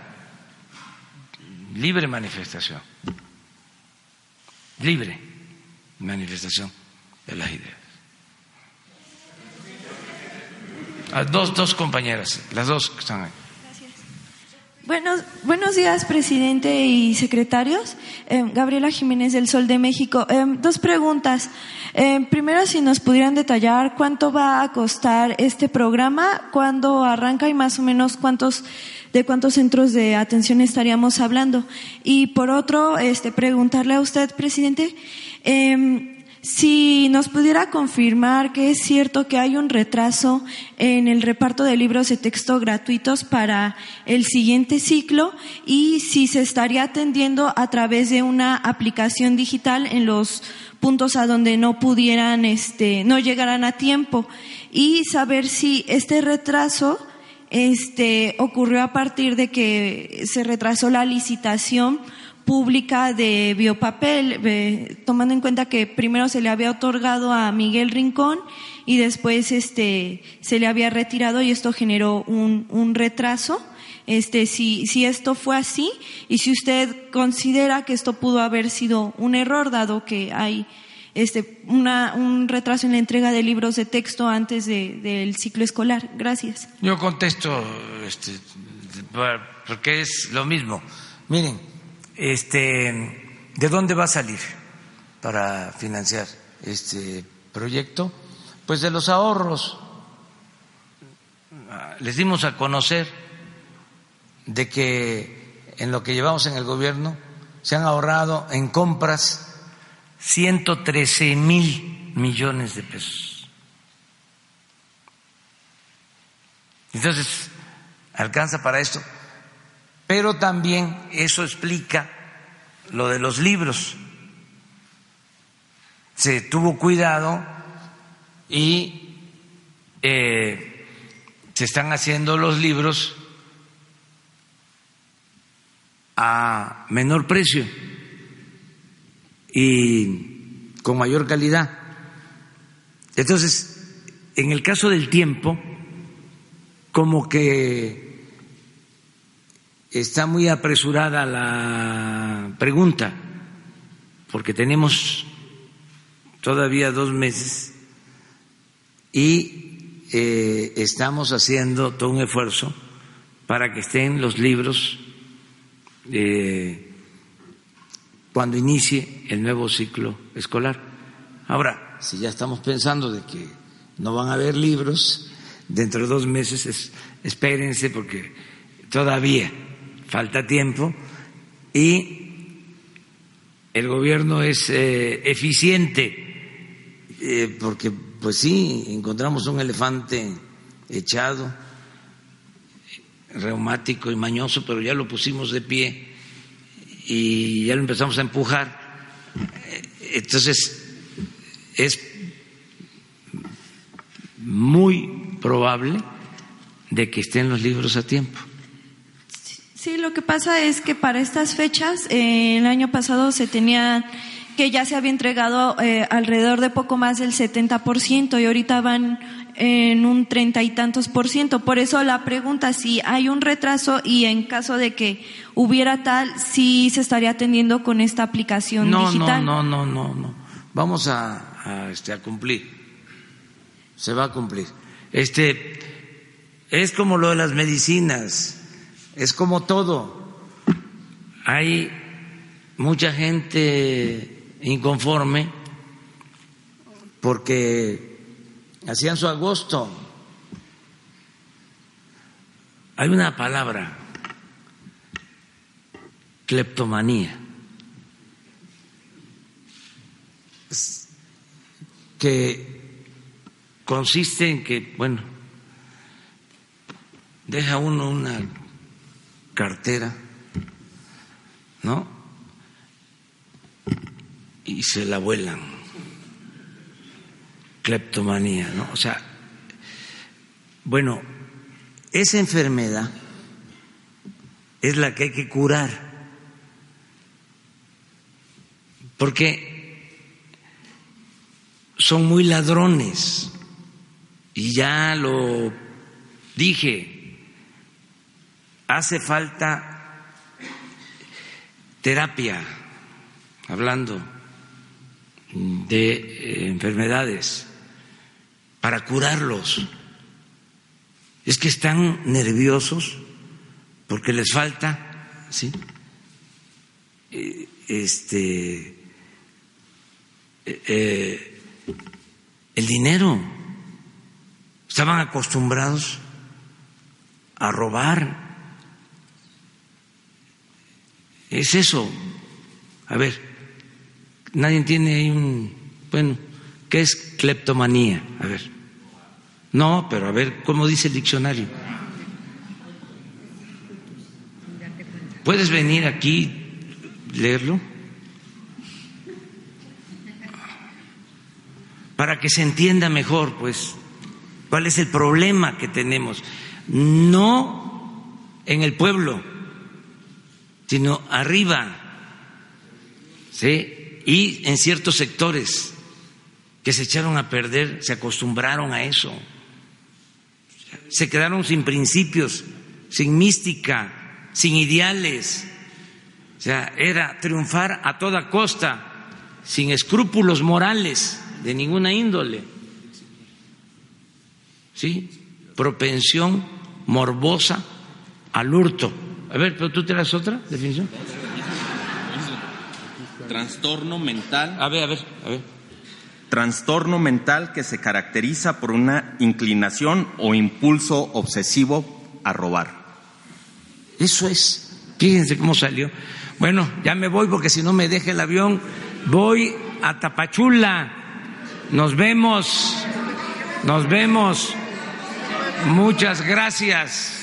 A: libre manifestación, libre manifestación de las ideas. Dos, dos compañeras, las dos que están ahí.
K: Buenos, buenos días, presidente y secretarios. Eh, Gabriela Jiménez del Sol de México. Eh, dos preguntas. Eh, primero, si nos pudieran detallar cuánto va a costar este programa, cuándo arranca y más o menos cuántos de cuántos centros de atención estaríamos hablando. Y por otro, este, preguntarle a usted, presidente, si nos pudiera confirmar que es cierto que hay un retraso en el reparto de libros de texto gratuitos para el siguiente ciclo y si se estaría atendiendo a través de una aplicación digital en los puntos a donde no pudieran, este, no llegaran a tiempo. Y saber si este retraso este, ocurrió a partir de que se retrasó la licitación pública de biopapel, tomando en cuenta que primero se le había otorgado a Miguel Rincón y después este, se le había retirado y esto generó un, un retraso. Este, si, si esto fue así y si usted considera que esto pudo haber sido un error, dado que hay este, una, un retraso en la entrega de libros de texto antes de, del ciclo escolar. Gracias.
A: Yo contesto, este, porque es lo mismo. Miren, este, ¿De dónde va a salir para financiar este proyecto? Pues de los ahorros. Les dimos a conocer de que en lo que llevamos en el gobierno se han ahorrado en compras 113 mil millones de pesos. Entonces, alcanza para esto pero también eso explica lo de los libros. Se tuvo cuidado y eh, se están haciendo los libros a menor precio y con mayor calidad. Entonces, en el caso del tiempo, como que está muy apresurada la pregunta, porque tenemos todavía dos meses y eh, estamos haciendo todo un esfuerzo para que estén los libros eh, cuando inicie el nuevo ciclo escolar. Ahora, si ya estamos pensando de que no van a haber libros dentro de dos meses, espérense porque todavía falta tiempo y el gobierno es eh, eficiente eh, porque pues sí encontramos un elefante echado reumático y mañoso pero ya lo pusimos de pie y ya lo empezamos a empujar entonces es muy probable de que estén los libros a tiempo.
K: Sí, lo que pasa es que para estas fechas, eh, el año pasado se tenía que ya se había entregado eh, alrededor de poco más del 70% y ahorita van en un treinta y tantos por ciento. Por eso la pregunta si hay un retraso y en caso de que hubiera tal, si se estaría atendiendo con esta aplicación
A: no,
K: digital.
A: No, no, no, no, no. Vamos a, a, este, a cumplir. Se va a cumplir. Este es como lo de las medicinas, es como todo. Hay mucha gente inconforme porque hacían su agosto. Hay una palabra, cleptomanía, que consiste en que, bueno, deja uno una cartera, ¿no? Y se la vuelan. Cleptomanía, ¿no? O sea, bueno, esa enfermedad es la que hay que curar. Porque son muy ladrones. Y ya lo dije, hace falta terapia, hablando de eh, enfermedades, para curarlos. Es que están nerviosos porque les falta, ¿sí? Eh, este, eh, el dinero. Estaban acostumbrados a robar. Es eso. A ver, nadie tiene un. Bueno, ¿qué es cleptomanía? A ver. No, pero a ver, ¿cómo dice el diccionario? ¿Puedes venir aquí leerlo? Para que se entienda mejor, pues, cuál es el problema que tenemos. No en el pueblo, sino arriba, ¿sí? Y en ciertos sectores que se echaron a perder, se acostumbraron a eso, se quedaron sin principios, sin mística, sin ideales. O sea, era triunfar a toda costa, sin escrúpulos morales de ninguna índole. ¿Sí? Propensión morbosa al hurto. A ver, pero tú te das otra definición.
L: Trastorno mental.
A: A ver, a ver, a ver.
L: Trastorno mental que se caracteriza por una inclinación o impulso obsesivo a robar.
A: Eso es. Fíjense cómo salió. Bueno, ya me voy porque si no me deja el avión. Voy a Tapachula. Nos vemos. Nos vemos. Muchas gracias.